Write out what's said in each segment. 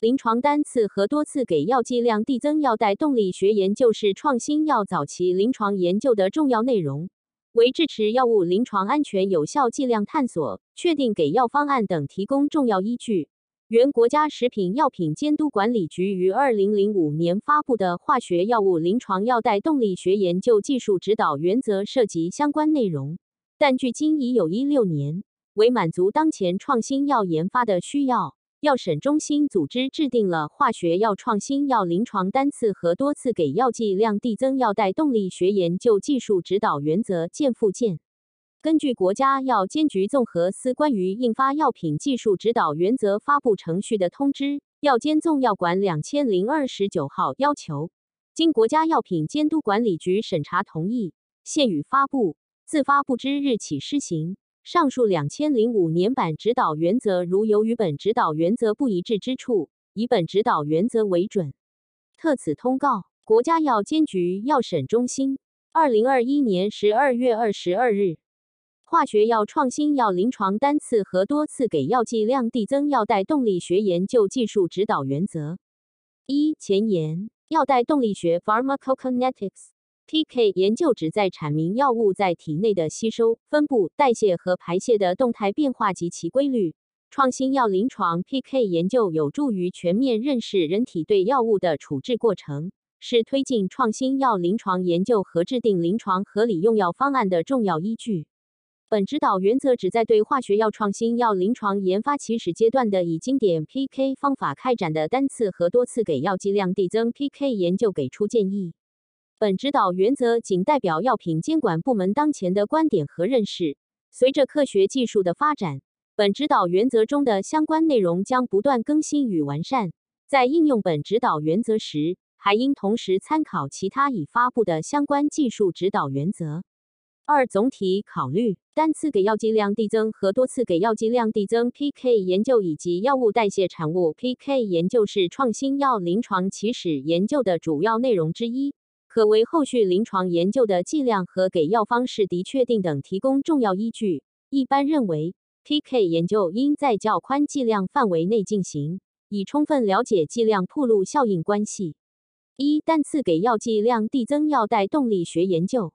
临床单次和多次给药剂量递增药代动力学研究是创新药早期临床研究的重要内容，为支持药物临床安全有效剂量探索、确定给药方案等提供重要依据。原国家食品药品监督管理局于二零零五年发布的《化学药物临床药代动力学研究技术指导原则》涉及相关内容，但距今已有一六年，为满足当前创新药研发的需要。药审中心组织制定了《化学药创新药临床单次和多次给药剂量递增药代动力学研究技术指导原则》见附件。根据国家药监局综合司关于印发药品技术指导原则发布程序的通知《药监纵药管两千零二十九号》要求，经国家药品监督管理局审查同意，现予发布，自发布之日起施行。上述两千零五年版指导原则，如有与本指导原则不一致之处，以本指导原则为准。特此通告：国家药监局药审中心，二零二一年十二月二十二日。化学药创新药临床单次和多次给药剂量递增药代动力学研究技术指导原则。一、前言：药代动力学 （Pharmacokinetics）。PK 研究旨在阐明药物在体内的吸收、分布、代谢和排泄的动态变化及其规律。创新药临床 PK 研究有助于全面认识人体对药物的处置过程，是推进创新药临床研究和制定临床合理用药方案的重要依据。本指导原则旨在对化学药创新药临床研发起始阶段的以经典 PK 方法开展的单次和多次给药剂量递增 PK 研究给出建议。本指导原则仅代表药品监管部门当前的观点和认识。随着科学技术的发展，本指导原则中的相关内容将不断更新与完善。在应用本指导原则时，还应同时参考其他已发布的相关技术指导原则。二、总体考虑单次给药剂量递增和多次给药剂量递增 PK 研究以及药物代谢产物 PK 研究是创新药临床起始研究的主要内容之一。可为后续临床研究的剂量和给药方式的确定等提供重要依据。一般认为，PK 研究应在较宽剂量范围内进行，以充分了解剂量铺路效应关系。一、单次给药剂量递增药代动力学研究。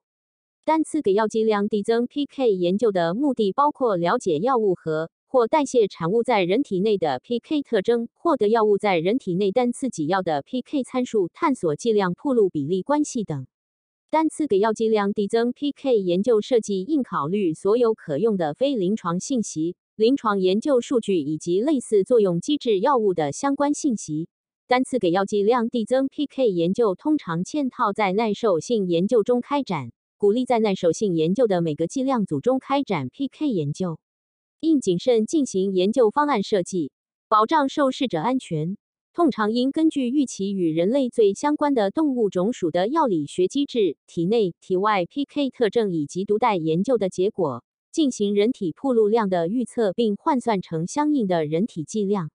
单次给药剂量递增 PK 研究的目的包括了解药物和或代谢产物在人体内的 PK 特征，获得药物在人体内单次给药的 PK 参数，探索剂量铺路比例关系等。单次给药剂量递增 PK 研究设计应考虑所有可用的非临床信息、临床研究数据以及类似作用机制药物的相关信息。单次给药剂量递增 PK 研究通常嵌套在耐受性研究中开展，鼓励在耐受性研究的每个剂量组中开展 PK 研究。应谨慎进行研究方案设计，保障受试者安全。通常应根据预期与人类最相关的动物种属的药理学机制、体内、体外 PK 特征以及毒带研究的结果，进行人体铺路量的预测，并换算成相应的人体剂量。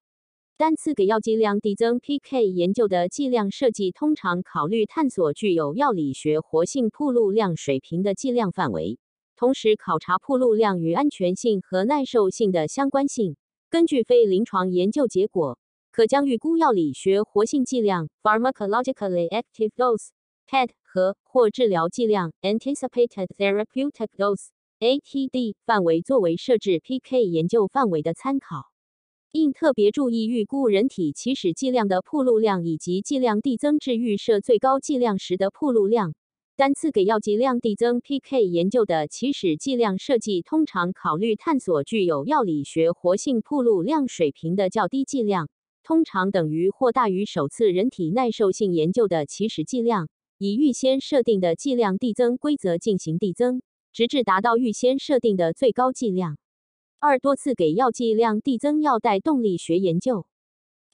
单次给药剂量递增 PK 研究的剂量设计，通常考虑探索具有药理学活性铺路量水平的剂量范围。同时考察铺路量与安全性和耐受性的相关性。根据非临床研究结果，可将预估药理学活性剂量 （pharmacologically active dose，PAD） 和或治疗剂量 （anticipated therapeutic dose，ATD） 范围作为设置 PK 研究范围的参考。应特别注意预估人体起始剂量的铺路量以及剂量递增至预设最高剂量时的铺路量。单次给药剂量递增 PK 研究的起始剂量设计通常考虑探索具有药理学活性铺路量水平的较低剂量，通常等于或大于首次人体耐受性研究的起始剂量，以预先设定的剂量递增规则进行递增，直至达到预先设定的最高剂量。二多次给药剂量递增药代动力学研究。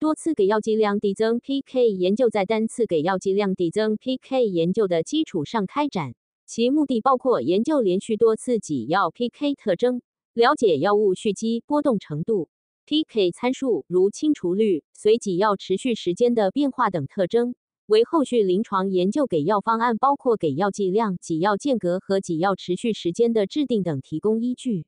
多次给药剂量递增 PK 研究在单次给药剂量递增 PK 研究的基础上开展，其目的包括研究连续多次给药 PK 特征，了解药物蓄积波动程度、PK 参数如清除率、随给药持续时间的变化等特征，为后续临床研究给药方案，包括给药剂量、给药间隔和给药持续时间的制定等提供依据。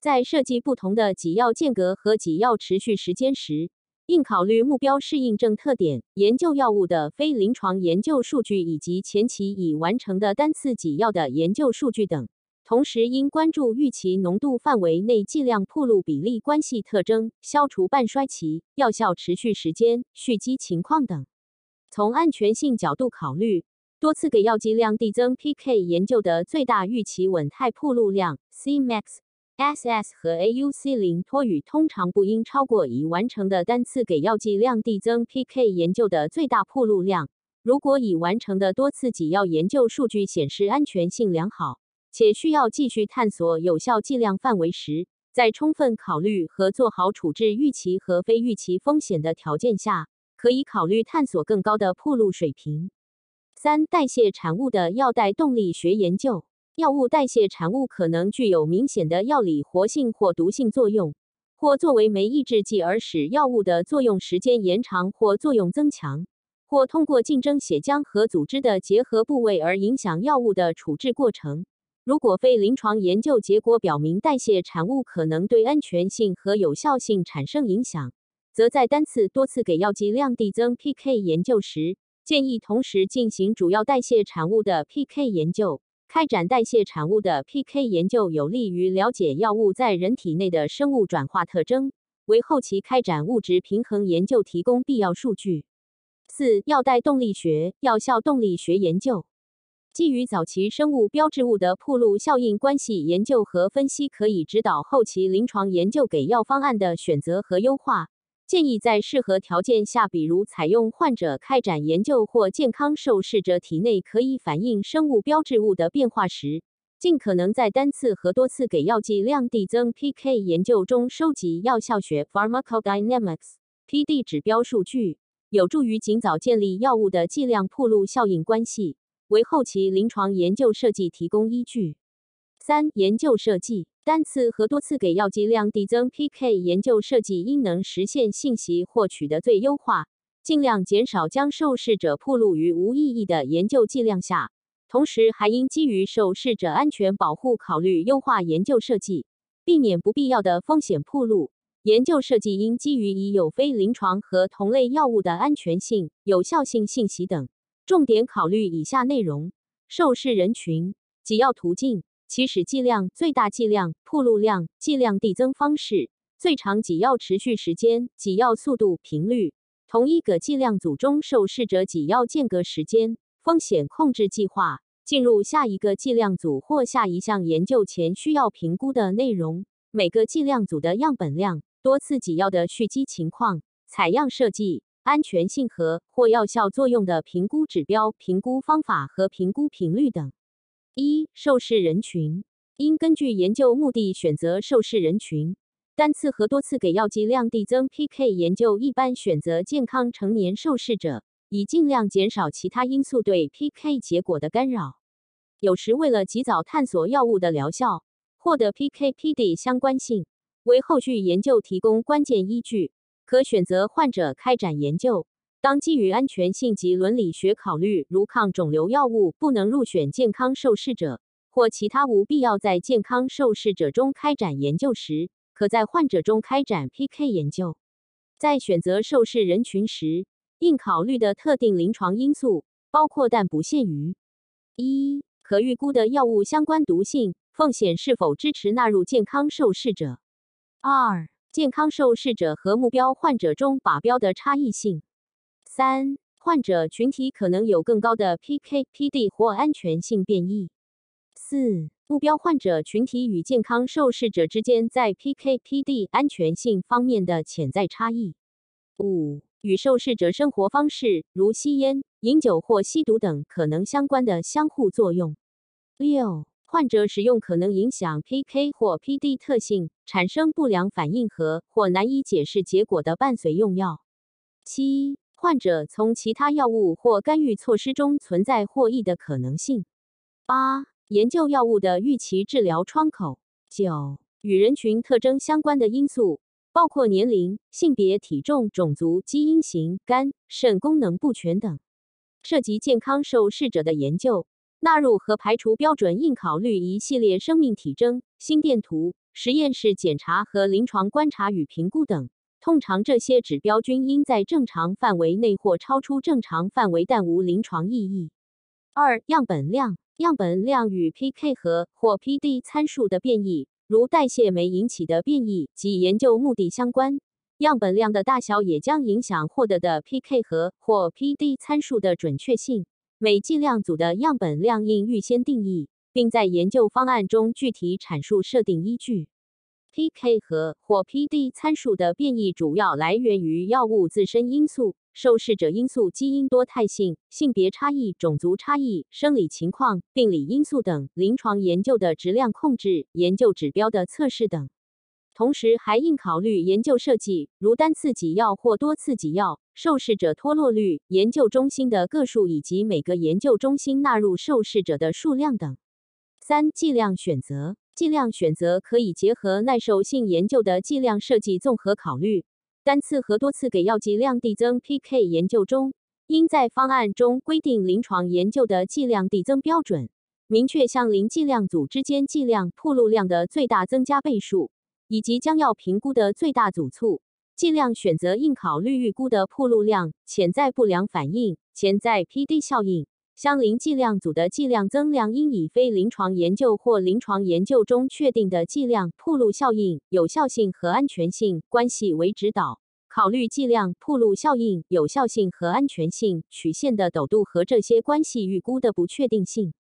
在设计不同的给药间隔和给药持续时间时，应考虑目标适应症特点、研究药物的非临床研究数据以及前期已完成的单次给药的研究数据等。同时，应关注预期浓度范围内剂量铺路比例关系特征、消除半衰期、药效持续时间、蓄积情况等。从安全性角度考虑，多次给药剂量递增 PK 研究的最大预期稳态铺路量 Cmax。SS 和 AUC 零托语通常不应超过已完成的单次给药剂量递增 PK 研究的最大铺路量。如果已完成的多次给药研究数据显示安全性良好，且需要继续探索有效剂量范围时，在充分考虑和做好处置预期和非预期风险的条件下，可以考虑探索更高的铺路水平。三、代谢产物的药代动力学研究。药物代谢产物可能具有明显的药理活性或毒性作用，或作为酶抑制剂而使药物的作用时间延长或作用增强，或通过竞争血浆和组织的结合部位而影响药物的处置过程。如果非临床研究结果表明代谢产物可能对安全性和有效性产生影响，则在单次、多次给药剂量递增 PK 研究时，建议同时进行主要代谢产物的 PK 研究。开展代谢产物的 PK 研究有利于了解药物在人体内的生物转化特征，为后期开展物质平衡研究提供必要数据。四、药代动力学、药效动力学研究，基于早期生物标志物的铺路效应关系研究和分析，可以指导后期临床研究给药方案的选择和优化。建议在适合条件下，比如采用患者开展研究或健康受试者体内可以反映生物标志物的变化时，尽可能在单次和多次给药剂量递增 PK 研究中收集药效学 （Pharmacodynamics, PD） 指标数据，有助于尽早建立药物的剂量铺路效应关系，为后期临床研究设计提供依据。三、研究设计。单次和多次给药剂量递增 PK 研究设计应能实现信息获取的最优化，尽量减少将受试者暴露于无意义的研究剂量下。同时，还应基于受试者安全保护考虑优化研究设计，避免不必要的风险暴露。研究设计应基于已有非临床和同类药物的安全性、有效性信息等，重点考虑以下内容：受试人群、给药途径。起始剂量、最大剂量、铺路量、剂量递增方式、最长给药持续时间、给药速度、频率、同一个剂量组中受试者给药间隔时间、风险控制计划、进入下一个剂量组或下一项研究前需要评估的内容、每个剂量组的样本量、多次给药的蓄积情况、采样设计、安全性和或药效作用的评估指标、评估方法和评估频率等。一、受试人群应根据研究目的选择受试人群。单次和多次给药剂量递增 PK 研究一般选择健康成年受试者，以尽量减少其他因素对 PK 结果的干扰。有时为了及早探索药物的疗效，获得 PK/PD 相关性，为后续研究提供关键依据，可选择患者开展研究。当基于安全性及伦理学考虑，如抗肿瘤药物不能入选健康受试者，或其他无必要在健康受试者中开展研究时，可在患者中开展 PK 研究。在选择受试人群时，应考虑的特定临床因素包括但不限于：一、可预估的药物相关毒性风险是否支持纳入健康受试者；二、健康受试者和目标患者中靶标的差异性。三、患者群体可能有更高的 PK/PD 或安全性变异。四、目标患者群体与健康受试者之间在 PK/PD 安全性方面的潜在差异。五、与受试者生活方式，如吸烟、饮酒或吸毒等可能相关的相互作用。六、患者使用可能影响 PK 或 PD 特性，产生不良反应和或难以解释结果的伴随用药。七。患者从其他药物或干预措施中存在获益的可能性。八、研究药物的预期治疗窗口。九、与人群特征相关的因素包括年龄、性别、体重、种族、基因型、肝、肾功能不全等。涉及健康受试者的研究，纳入和排除标准应考虑一系列生命体征、心电图、实验室检查和临床观察与评估等。通常这些指标均应在正常范围内或超出正常范围，但无临床意义。二、样本量，样本量与 pK 和或 PD 参数的变异，如代谢酶引起的变异及研究目的相关。样本量的大小也将影响获得的 pK 和或 PD 参数的准确性。每剂量组的样本量应预先定义，并在研究方案中具体阐述设定依据。pK 和或 PD 参数的变异主要来源于药物自身因素、受试者因素、基因多态性、性别差异、种族差异、生理情况、病理因素等。临床研究的质量控制、研究指标的测试等，同时还应考虑研究设计，如单次给药或多次给药、受试者脱落率、研究中心的个数以及每个研究中心纳入受试者的数量等。三、剂量选择。剂量选择可以结合耐受性研究的剂量设计综合考虑。单次和多次给药剂量递增 PK 研究中，应在方案中规定临床研究的剂量递增标准，明确向零剂量组之间剂量铺路量的最大增加倍数，以及将要评估的最大组促。剂量选择应考虑预估的铺路量、潜在不良反应、潜在 PD 效应。相邻剂量组的剂量增量应以非临床研究或临床研究中确定的剂量铺路效应、有效性和安全性关系为指导，考虑剂量铺路效应、有效性和安全性曲线的陡度和这些关系预估的不确定性。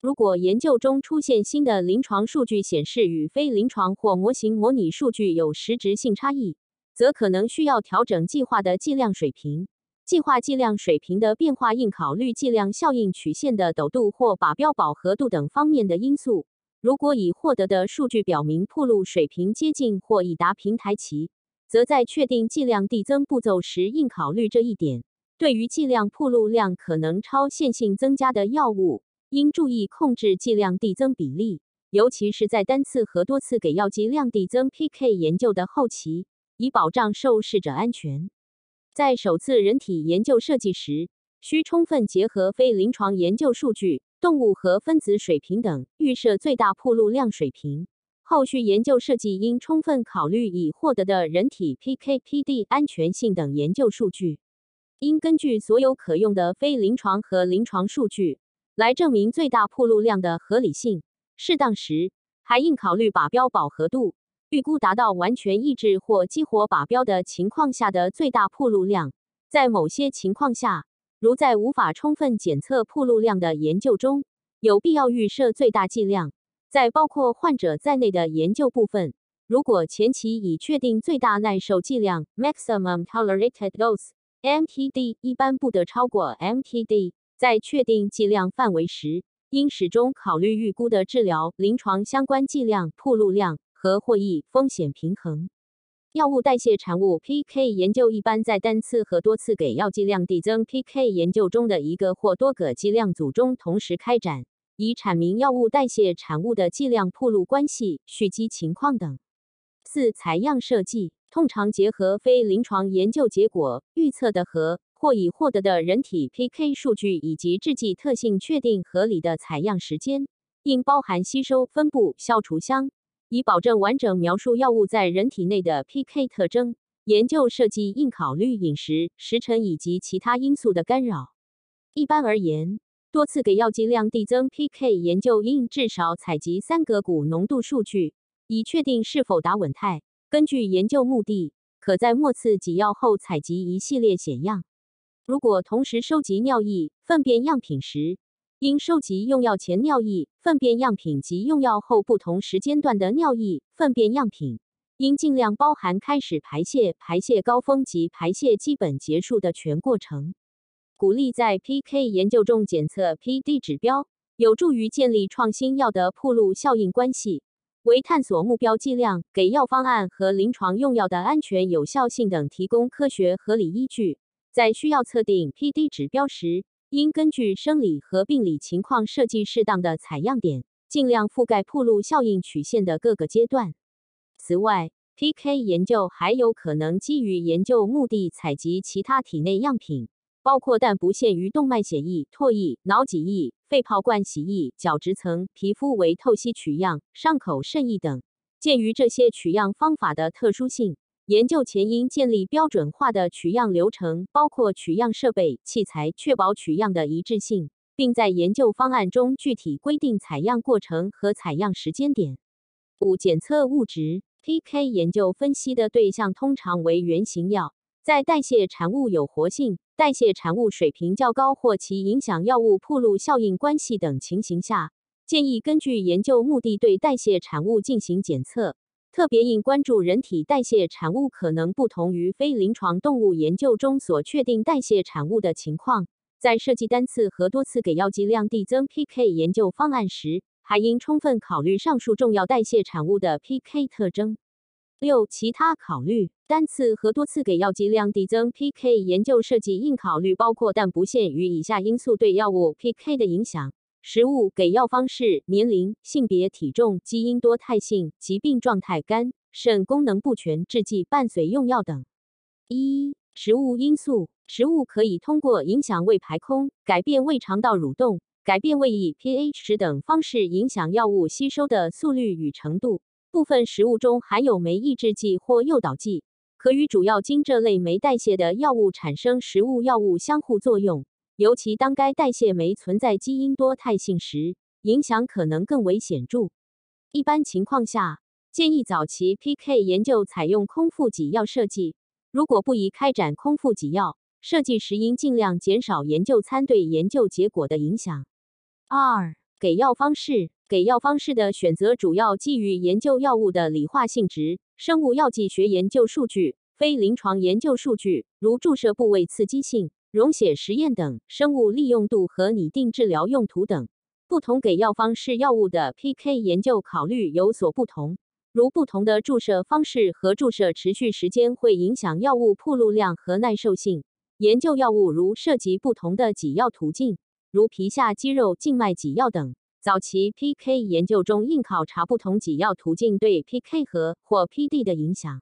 如果研究中出现新的临床数据显示与非临床或模型模拟数据有实质性差异，则可能需要调整计划的剂量水平。计划剂量水平的变化应考虑剂量效应曲线的陡度或靶标饱和度等方面的因素。如果已获得的数据表明铺路水平接近或已达平台期，则在确定剂量递增步骤时应考虑这一点。对于剂量铺路量可能超线性增加的药物，应注意控制剂量递增比例，尤其是在单次和多次给药剂量递增 PK 研究的后期，以保障受试者安全。在首次人体研究设计时，需充分结合非临床研究数据、动物和分子水平等，预设最大铺路量水平。后续研究设计应充分考虑已获得的人体 PK/PD 安全性等研究数据。应根据所有可用的非临床和临床数据来证明最大铺路量的合理性。适当时，还应考虑靶标饱和度。预估达到完全抑制或激活靶标的情况下的最大铺路量，在某些情况下，如在无法充分检测铺路量的研究中，有必要预设最大剂量。在包括患者在内的研究部分，如果前期已确定最大耐受剂量 （maximum tolerated dose，MTD） 一般不得超过 MTD，在确定剂量范围时，应始终考虑预估的治疗临床相关剂量铺路量。和获益风险平衡，药物代谢产物 PK 研究一般在单次和多次给药剂量递增 PK 研究中的一个或多个剂量组中同时开展，以阐明药物代谢产物的剂量铺路关系、蓄积情况等。四、采样设计通常结合非临床研究结果预测的和或已获得的人体 PK 数据以及制剂特性，确定合理的采样时间，应包含吸收、分布、消除相。以保证完整描述药物在人体内的 PK 特征，研究设计应考虑饮食、时辰以及其他因素的干扰。一般而言，多次给药剂量递增 PK 研究应至少采集三个谷浓度数据，以确定是否达稳态。根据研究目的，可在末次给药后采集一系列显样。如果同时收集尿液、粪便样品时，应收集用药前尿液、粪便样品及用药后不同时间段的尿液、粪便样品，应尽量包含开始排泄、排泄高峰及排泄基本结束的全过程。鼓励在 PK 研究中检测 PD 指标，有助于建立创新药的铺路效应关系，为探索目标剂量、给药方案和临床用药的安全有效性等提供科学合理依据。在需要测定 PD 指标时，应根据生理和病理情况设计适当的采样点，尽量覆盖铺路效应曲线的各个阶段。此外，PK 研究还有可能基于研究目的采集其他体内样品，包括但不限于动脉血液、唾液、脑脊液、肺泡灌洗液、角质层、皮肤为透析取样、伤口渗液等。鉴于这些取样方法的特殊性，研究前应建立标准化的取样流程，包括取样设备、器材，确保取样的一致性，并在研究方案中具体规定采样过程和采样时间点。五、检测物质 PK 研究分析的对象通常为原型药，在代谢产物有活性、代谢产物水平较高或其影响药物铺路效应关系等情形下，建议根据研究目的对代谢产物进行检测。特别应关注人体代谢产物可能不同于非临床动物研究中所确定代谢产物的情况。在设计单次和多次给药剂量递增 PK 研究方案时，还应充分考虑上述重要代谢产物的 PK 特征。六、其他考虑：单次和多次给药剂量递增 PK 研究设计应考虑包括但不限于以下因素对药物 PK 的影响。食物、给药方式、年龄、性别、体重、基因多态性、疾病状态、肝、肾功能不全、制剂伴随用药等。一、食物因素，食物可以通过影响胃排空、改变胃肠道蠕动、改变胃液 pH 值等方式影响药物吸收的速率与程度。部分食物中含有酶抑制剂或诱导剂，可与主要经这类酶代谢的药物产生食物药物相互作用。尤其当该代谢酶存在基因多态性时，影响可能更为显著。一般情况下，建议早期 PK 研究采用空腹给药设计。如果不宜开展空腹给药设计时，应尽量减少研究餐对研究结果的影响。二、给药方式，给药方式的选择主要基于研究药物的理化性质、生物药剂学研究数据、非临床研究数据，如注射部位刺激性。溶血实验等生物利用度和拟定治疗用途等不同给药方式药物的 PK 研究考虑有所不同，如不同的注射方式和注射持续时间会影响药物铺路量和耐受性。研究药物如涉及不同的给药途径，如皮下肌肉静脉给药等。早期 PK 研究中应考察不同给药途径对 PK 和或 PD 的影响。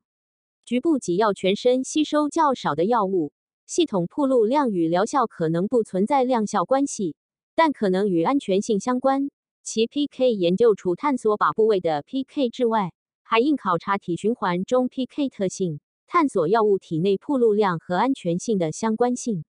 局部给药全身吸收较少的药物。系统铺路量与疗效可能不存在量效关系，但可能与安全性相关。其 PK 研究除探索靶部位的 PK 之外，还应考察体循环中 PK 特性，探索药物体内铺路量和安全性的相关性。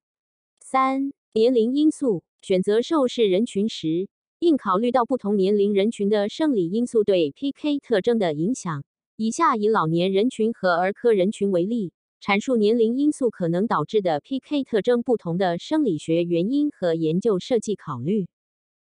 三、年龄因素选择受试人群时，应考虑到不同年龄人群的生理因素对 PK 特征的影响。以下以老年人群和儿科人群为例。阐述年龄因素可能导致的 PK 特征不同的生理学原因和研究设计考虑。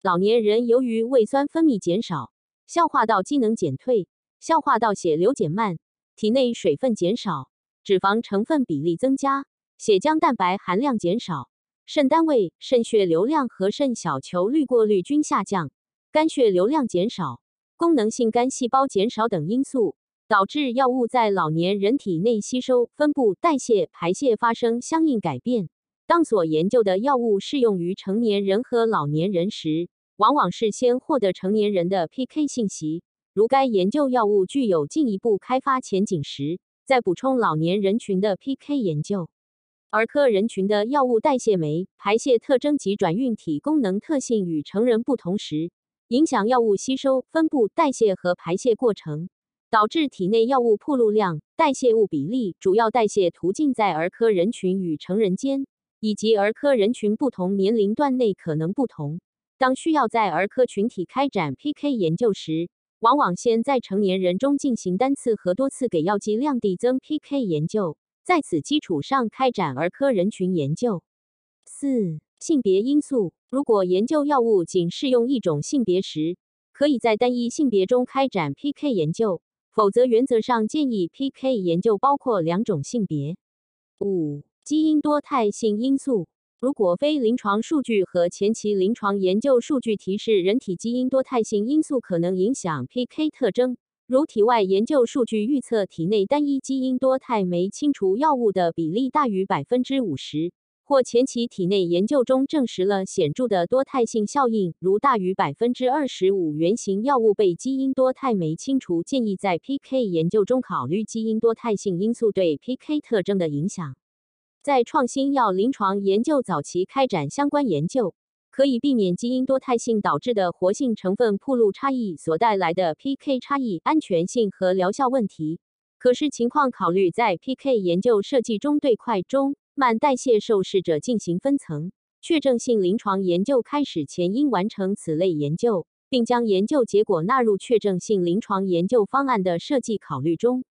老年人由于胃酸分泌减少、消化道机能减退、消化道血流减慢、体内水分减少、脂肪成分比例增加、血浆蛋白含量减少、肾单位、肾血流量和肾小球滤过率均下降、肝血流量减少、功能性肝细胞减少等因素。导致药物在老年人体内吸收、分布、代谢、排泄发生相应改变。当所研究的药物适用于成年人和老年人时，往往是先获得成年人的 PK 信息。如该研究药物具有进一步开发前景时，再补充老年人群的 PK 研究。儿科人群的药物代谢酶、排泄特征及转运体功能特性与成人不同时，影响药物吸收、分布、代谢和排泄过程。导致体内药物铺路量、代谢物比例、主要代谢途径在儿科人群与成人间，以及儿科人群不同年龄段内可能不同。当需要在儿科群体开展 PK 研究时，往往先在成年人中进行单次和多次给药剂量递增 PK 研究，在此基础上开展儿科人群研究。四、性别因素，如果研究药物仅适用一种性别时，可以在单一性别中开展 PK 研究。否则，原则上建议 PK 研究包括两种性别。五、基因多态性因素，如果非临床数据和前期临床研究数据提示人体基因多态性因素可能影响 PK 特征，如体外研究数据预测体内单一基因多态酶清除药物的比例大于百分之五十。或前期体内研究中证实了显著的多态性效应，如大于百分之二十五原型药物被基因多态酶清除，建议在 PK 研究中考虑基因多态性因素对 PK 特征的影响。在创新药临床研究早期开展相关研究，可以避免基因多态性导致的活性成分铺路差异所带来的 PK 差异、安全性和疗效问题。可是情况考虑在 PK 研究设计中对快、中、慢代谢受试者进行分层。确证性临床研究开始前应完成此类研究，并将研究结果纳入确证性临床研究方案的设计考虑中。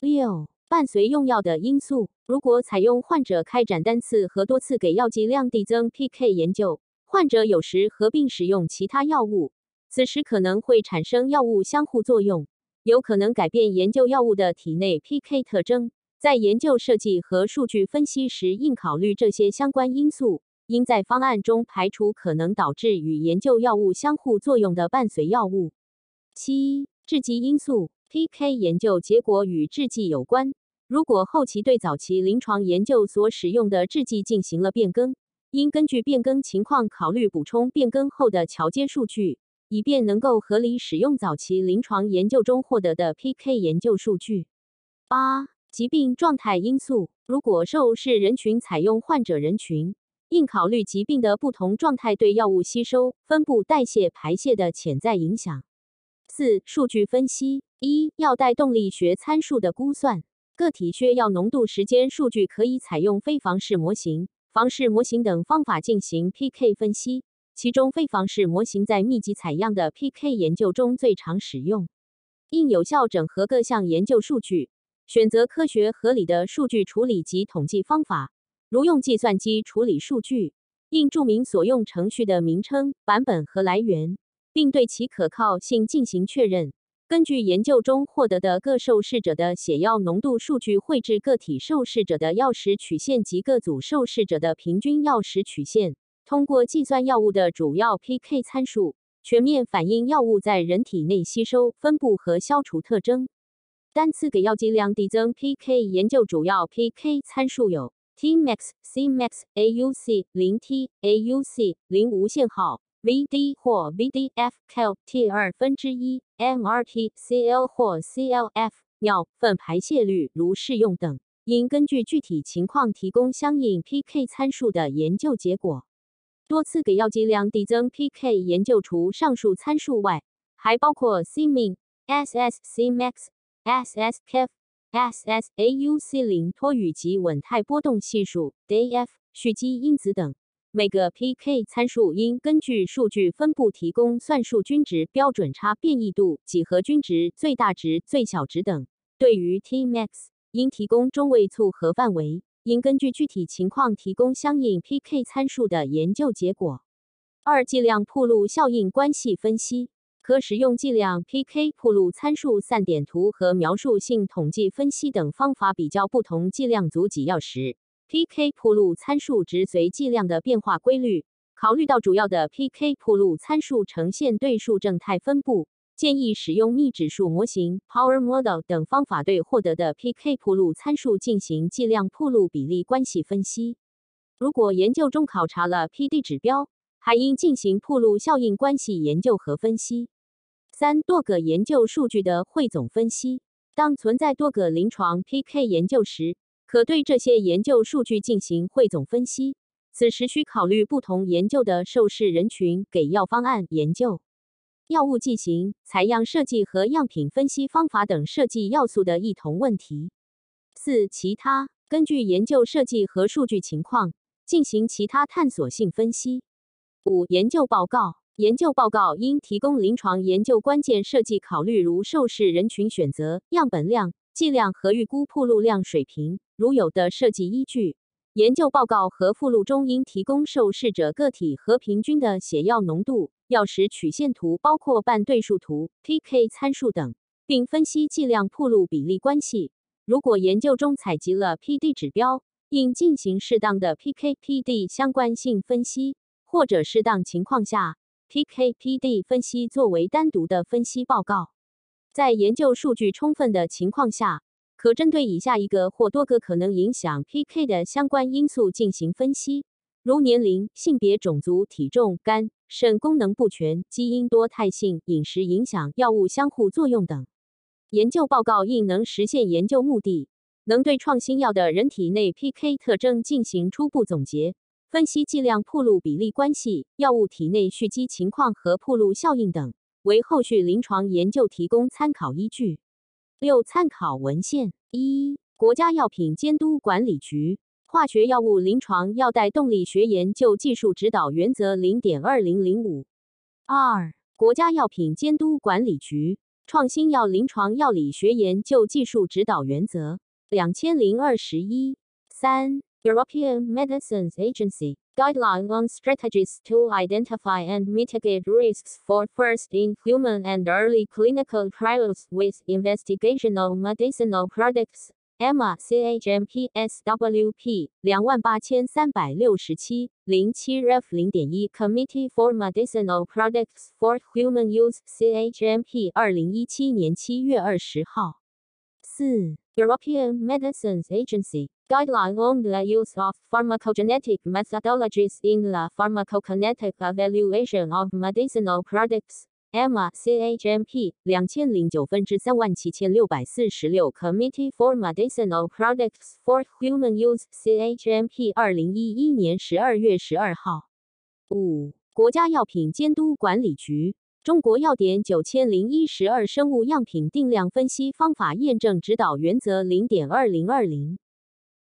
六、伴随用药的因素，如果采用患者开展单次和多次给药剂量递增 PK 研究，患者有时合并使用其他药物，此时可能会产生药物相互作用。有可能改变研究药物的体内 PK 特征，在研究设计和数据分析时应考虑这些相关因素，应在方案中排除可能导致与研究药物相互作用的伴随药物。七、制剂因素，PK 研究结果与制剂有关。如果后期对早期临床研究所使用的制剂进行了变更，应根据变更情况考虑补充变更后的桥接数据。以便能够合理使用早期临床研究中获得的 PK 研究数据。八、疾病状态因素。如果受试人群采用患者人群，应考虑疾病的不同状态对药物吸收、分布、代谢、排泄的潜在影响。四、数据分析。一、药代动力学参数的估算。个体血药浓度时间数据可以采用非房式模型、房式模型等方法进行 PK 分析。其中，非房式模型在密集采样的 PK 研究中最常使用。应有效整合各项研究数据，选择科学合理的数据处理及统计方法。如用计算机处理数据，应注明所用程序的名称、版本和来源，并对其可靠性进行确认。根据研究中获得的各受试者的血药浓度数据，绘制个体受试者的药食曲线及各组受试者的平均药食曲线。通过计算药物的主要 PK 参数，全面反映药物在人体内吸收、分布和消除特征。单次给药剂量递增 PK 研究主要 PK 参数有 Tmax、Cmax、AUC、零 T、AUC、零无限号、VD 或 VDF、Cal T 二分之一、MRT、CL 或 CLF、尿粪排泄率如适用等，应根据具体情况提供相应 PK 参数的研究结果。多次给药剂量递增 PK 研究除上述参数外，还包括 Cmin、SS、Cmax、SS、Kf、SS、AUC 零脱氧及稳态波动系数 DF、蓄积因子等。每个 PK 参数应根据数据分布提供算术均值、标准差、变异度、几何均值、最大值、最小值等。对于 Tmax，应提供中位簇合范围。应根据具体情况提供相应 PK 参数的研究结果。二、剂量铺路效应关系分析，可使用剂量 PK 铺路参数散点图和描述性统计分析等方法比较不同剂量组给药时，PK 铺路参数值随剂量的变化规律。考虑到主要的 PK 铺路参数呈现对数正态分布。建议使用幂指数模型 （Power Model） 等方法对获得的 PK 铺路参数进行剂量铺路比例关系分析。如果研究中考察了 PD 指标，还应进行铺路效应关系研究和分析。三、多个研究数据的汇总分析。当存在多个临床 PK 研究时，可对这些研究数据进行汇总分析。此时需考虑不同研究的受试人群、给药方案研究。药物剂型、采样设计和样品分析方法等设计要素的异同问题。四、其他根据研究设计和数据情况进行其他探索性分析。五、研究报告研究报告应提供临床研究关键设计考虑，如受试人群选择、样本量、剂量和预估铺路量水平，如有的设计依据。研究报告和附录中应提供受试者个体和平均的血药浓度。药食曲线图包括半对数图、PK 参数等，并分析剂量铺路比例关系。如果研究中采集了 PD 指标，应进行适当的 PK/PD 相关性分析，或者适当情况下，PK/PD 分析作为单独的分析报告。在研究数据充分的情况下，可针对以下一个或多个可能影响 PK 的相关因素进行分析，如年龄、性别、种族、体重、肝。肾功能不全、基因多态性、饮食影响、药物相互作用等。研究报告应能实现研究目的，能对创新药的人体内 PK 特征进行初步总结，分析剂量铺路比例关系、药物体内蓄积情况和铺路效应等，为后续临床研究提供参考依据。六、参考文献：一、国家药品监督管理局《化学药物临床药代动力学研究技术指导原则》零点二零零五；二、国家药品监督管理局《创新药临床药理学研究技术指导原则》两千零二十一；三、European Medicines Agency Guideline on Strategies to Identify and Mitigate Risks for First-in-Human and Early Clinical Trials with Investigational Medicinal Products EMA CHMP SWP 两万八千三百六十七零七 Ref 零点一 Committee for Medicinal Products for Human Use CHMP 二零一七年七月二十号。四 European Medicines Agency Guideline on the use of pharmacogenetic methodologies in the pharmacokinetic evaluation of medicinal products. EMA CHMP 两千零九分之三万七千六百四十六 Committee for Medicinal Products for Human Use CHMP 二零一一年十二月十二号。五、国家药品监督管理局中国药典九千零一十二生物样品定量分析方法验证指导原则零点二零二零。